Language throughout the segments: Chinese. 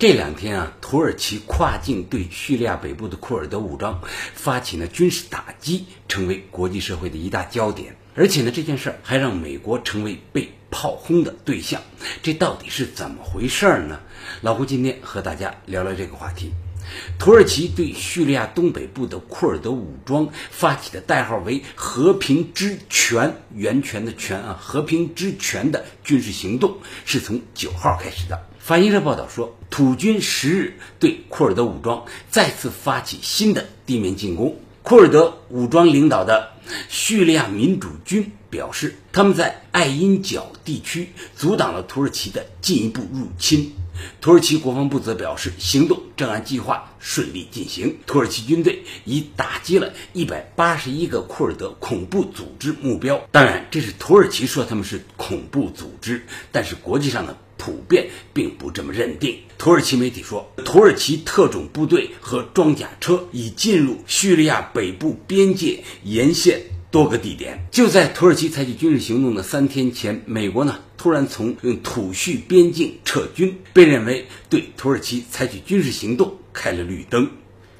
这两天啊，土耳其跨境对叙利亚北部的库尔德武装发起了军事打击，成为国际社会的一大焦点。而且呢，这件事儿还让美国成为被炮轰的对象，这到底是怎么回事儿呢？老胡今天和大家聊聊这个话题。土耳其对叙利亚东北部的库尔德武装发起的代号为“和平之泉”源泉的泉啊，“和平之泉”的军事行动是从九号开始的。法新社报道说，土军十日对库尔德武装再次发起新的地面进攻。库尔德武装领导的叙利亚民主军表示，他们在艾因角地区阻挡了土耳其的进一步入侵。土耳其国防部则表示，行动正按计划顺利进行。土耳其军队已打击了一百八十一个库尔德恐怖组织目标。当然，这是土耳其说他们是恐怖组织，但是国际上呢，普遍并不这么认定。土耳其媒体说，土耳其特种部队和装甲车已进入叙利亚北部边界沿线。多个地点就在土耳其采取军事行动的三天前，美国呢突然从土叙边境撤军，被认为对土耳其采取军事行动开了绿灯。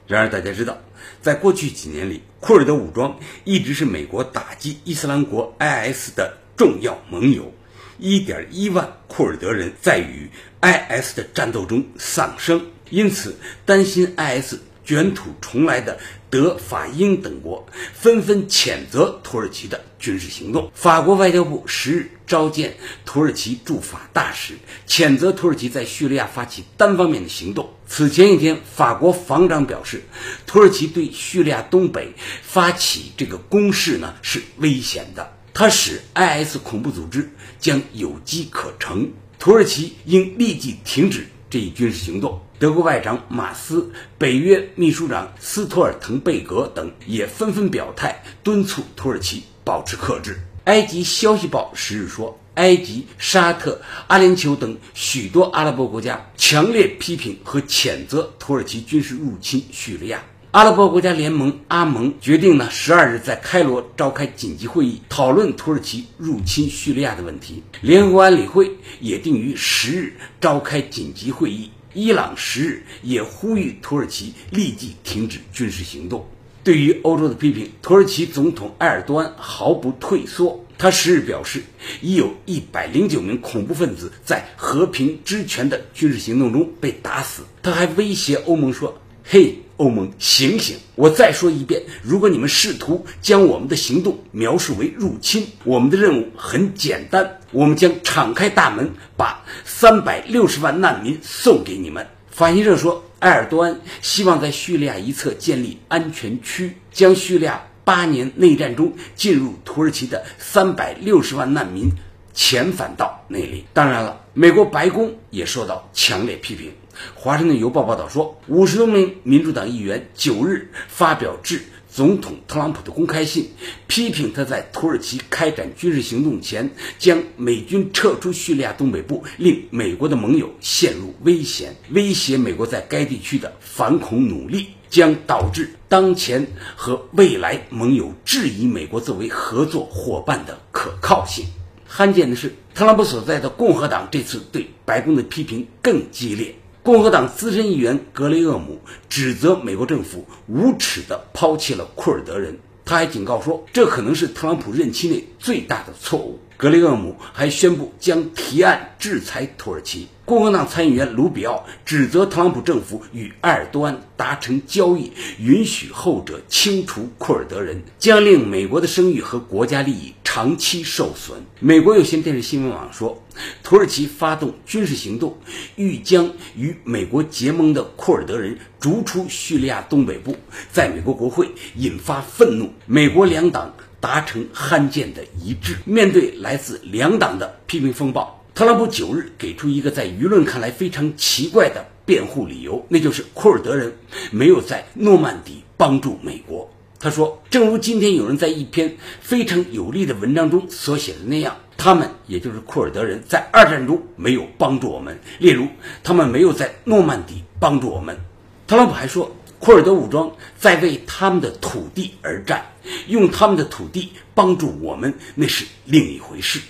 然而，大家知道，在过去几年里，库尔德武装一直是美国打击伊斯兰国 IS 的重要盟友。一点一万库尔德人在与 IS 的战斗中丧生，因此担心 IS。卷土重来的德法英等国纷纷谴责土耳其的军事行动。法国外交部十日召见土耳其驻法大使，谴责土耳其在叙利亚发起单方面的行动。此前一天，法国防长表示，土耳其对叙利亚东北发起这个攻势呢是危险的，它使 IS 恐怖组织将有机可乘，土耳其应立即停止这一军事行动。德国外长马斯、北约秘书长斯托尔滕贝格等也纷纷表态，敦促土耳其保持克制。埃及消息报十日说，埃及、沙特、阿联酋等许多阿拉伯国家强烈批评和谴责土耳其军事入侵叙利亚。阿拉伯国家联盟阿盟决定呢，十二日在开罗召开紧急会议，讨论土耳其入侵叙利亚的问题。联合国安理会也定于十日召开紧急会议。伊朗十日也呼吁土耳其立即停止军事行动。对于欧洲的批评，土耳其总统埃尔多安毫不退缩。他十日表示，已有一百零九名恐怖分子在和平之权的军事行动中被打死。他还威胁欧盟说：“嘿。”欧盟，醒醒！我再说一遍，如果你们试图将我们的行动描述为入侵，我们的任务很简单，我们将敞开大门，把三百六十万难民送给你们。法新社说，埃尔多安希望在叙利亚一侧建立安全区，将叙利亚八年内战中进入土耳其的三百六十万难民遣返到那里。当然了，美国白宫也受到强烈批评。华盛顿邮报报道说，五十多名民主党议员九日发表致总统特朗普的公开信，批评他在土耳其开展军事行动前将美军撤出叙利亚东北部，令美国的盟友陷入危险，威胁美国在该地区的反恐努力，将导致当前和未来盟友质疑美国作为合作伙伴的可靠性。罕见的是，特朗普所在的共和党这次对白宫的批评更激烈。共和党资深议员格雷厄姆指责美国政府无耻地抛弃了库尔德人，他还警告说，这可能是特朗普任期内最大的错误。格雷厄姆还宣布将提案制裁土耳其。共和党参议员卢比奥指责特朗普政府与埃尔多安达成交易，允许后者清除库尔德人，将令美国的声誉和国家利益长期受损。美国有线电视新闻网说，土耳其发动军事行动，欲将与美国结盟的库尔德人逐出叙利亚东北部，在美国国会引发愤怒。美国两党达成罕见的一致。面对来自两党的批评风暴。特朗普九日给出一个在舆论看来非常奇怪的辩护理由，那就是库尔德人没有在诺曼底帮助美国。他说：“正如今天有人在一篇非常有力的文章中所写的那样，他们也就是库尔德人在二战中没有帮助我们，例如他们没有在诺曼底帮助我们。特朗普还说，库尔德武装在为他们的土地而战，用他们的土地帮助我们那是另一回事。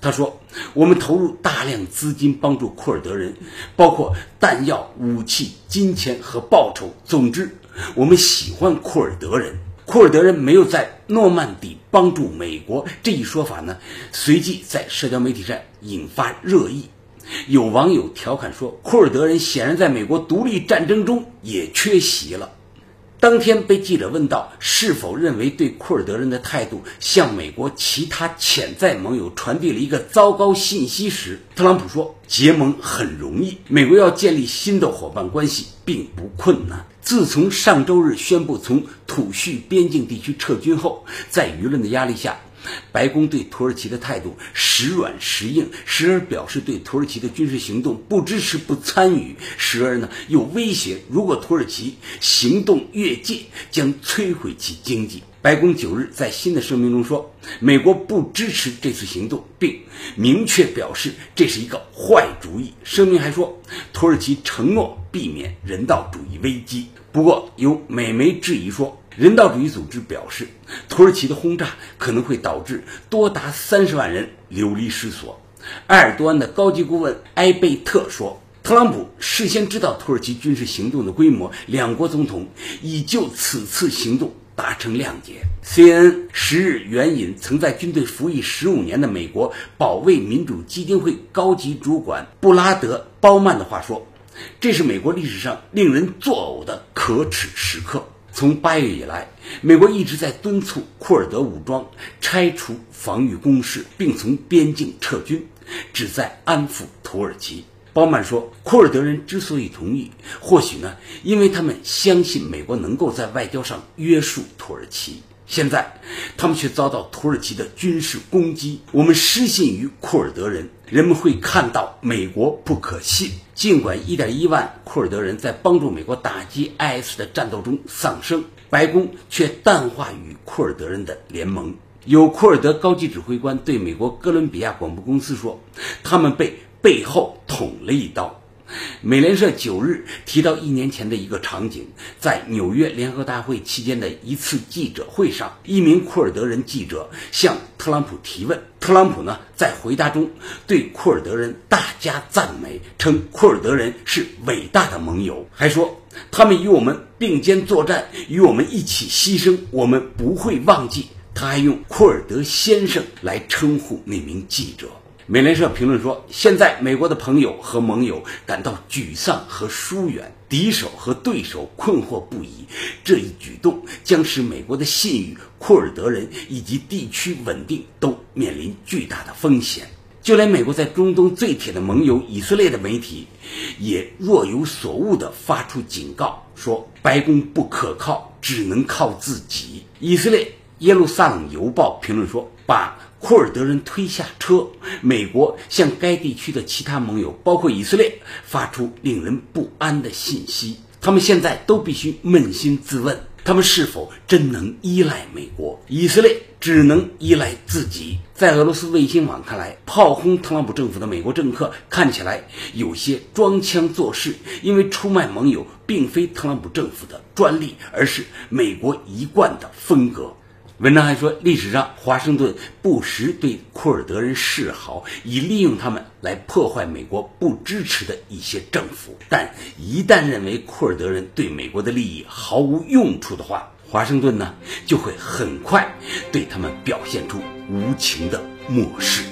他说：“我们投入大量资金帮助库尔德人，包括弹药、武器、金钱和报酬。总之，我们喜欢库尔德人。库尔德人没有在诺曼底帮助美国这一说法呢，随即在社交媒体上引发热议。有网友调侃说，库尔德人显然在美国独立战争中也缺席了。”当天被记者问到是否认为对库尔德人的态度向美国其他潜在盟友传递了一个糟糕信息时，特朗普说：“结盟很容易，美国要建立新的伙伴关系并不困难。”自从上周日宣布从土叙边境地区撤军后，在舆论的压力下。白宫对土耳其的态度时软时硬，时而表示对土耳其的军事行动不支持、不参与，时而呢又威胁，如果土耳其行动越界，将摧毁其经济。白宫九日在新的声明中说，美国不支持这次行动，并明确表示这是一个坏主意。声明还说，土耳其承诺避免人道主义危机。不过，有美媒质疑说。人道主义组织表示，土耳其的轰炸可能会导致多达三十万人流离失所。埃尔多安的高级顾问埃贝特说：“特朗普事先知道土耳其军事行动的规模，两国总统已就此次行动达成谅解。”CNN 十日援引曾在军队服役十五年的美国保卫民主基金会高级主管布拉德·鲍曼的话说：“这是美国历史上令人作呕的可耻时刻。”从八月以来，美国一直在敦促库尔德武装拆除防御工事，并从边境撤军，旨在安抚土耳其。鲍曼说，库尔德人之所以同意，或许呢，因为他们相信美国能够在外交上约束土耳其。现在，他们却遭到土耳其的军事攻击。我们失信于库尔德人，人们会看到美国不可信。尽管1.1万库尔德人在帮助美国打击 IS 的战斗中丧生，白宫却淡化与库尔德人的联盟。有库尔德高级指挥官对美国哥伦比亚广播公司说：“他们被背后捅了一刀。”美联社九日提到一年前的一个场景，在纽约联合大会期间的一次记者会上，一名库尔德人记者向特朗普提问，特朗普呢在回答中对库尔德人大加赞美，称库尔德人是伟大的盟友，还说他们与我们并肩作战，与我们一起牺牲，我们不会忘记。他还用库尔德先生来称呼那名记者。美联社评论说：“现在美国的朋友和盟友感到沮丧和疏远，敌手和对手困惑不已。这一举动将使美国的信誉、库尔德人以及地区稳定都面临巨大的风险。就连美国在中东最铁的盟友以色列的媒体，也若有所悟地发出警告，说白宫不可靠，只能靠自己。”以色列耶路撒冷邮报评论说：“把。”库尔德人推下车，美国向该地区的其他盟友，包括以色列，发出令人不安的信息。他们现在都必须扪心自问：他们是否真能依赖美国？以色列只能依赖自己。在俄罗斯卫星网看来，炮轰特朗普政府的美国政客看起来有些装腔作势，因为出卖盟友并非特朗普政府的专利，而是美国一贯的风格。文章还说，历史上华盛顿不时对库尔德人示好，以利用他们来破坏美国不支持的一些政府。但一旦认为库尔德人对美国的利益毫无用处的话，华盛顿呢就会很快对他们表现出无情的漠视。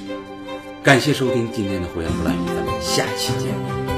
感谢收听今天的《胡言不乱语》，咱们下期见。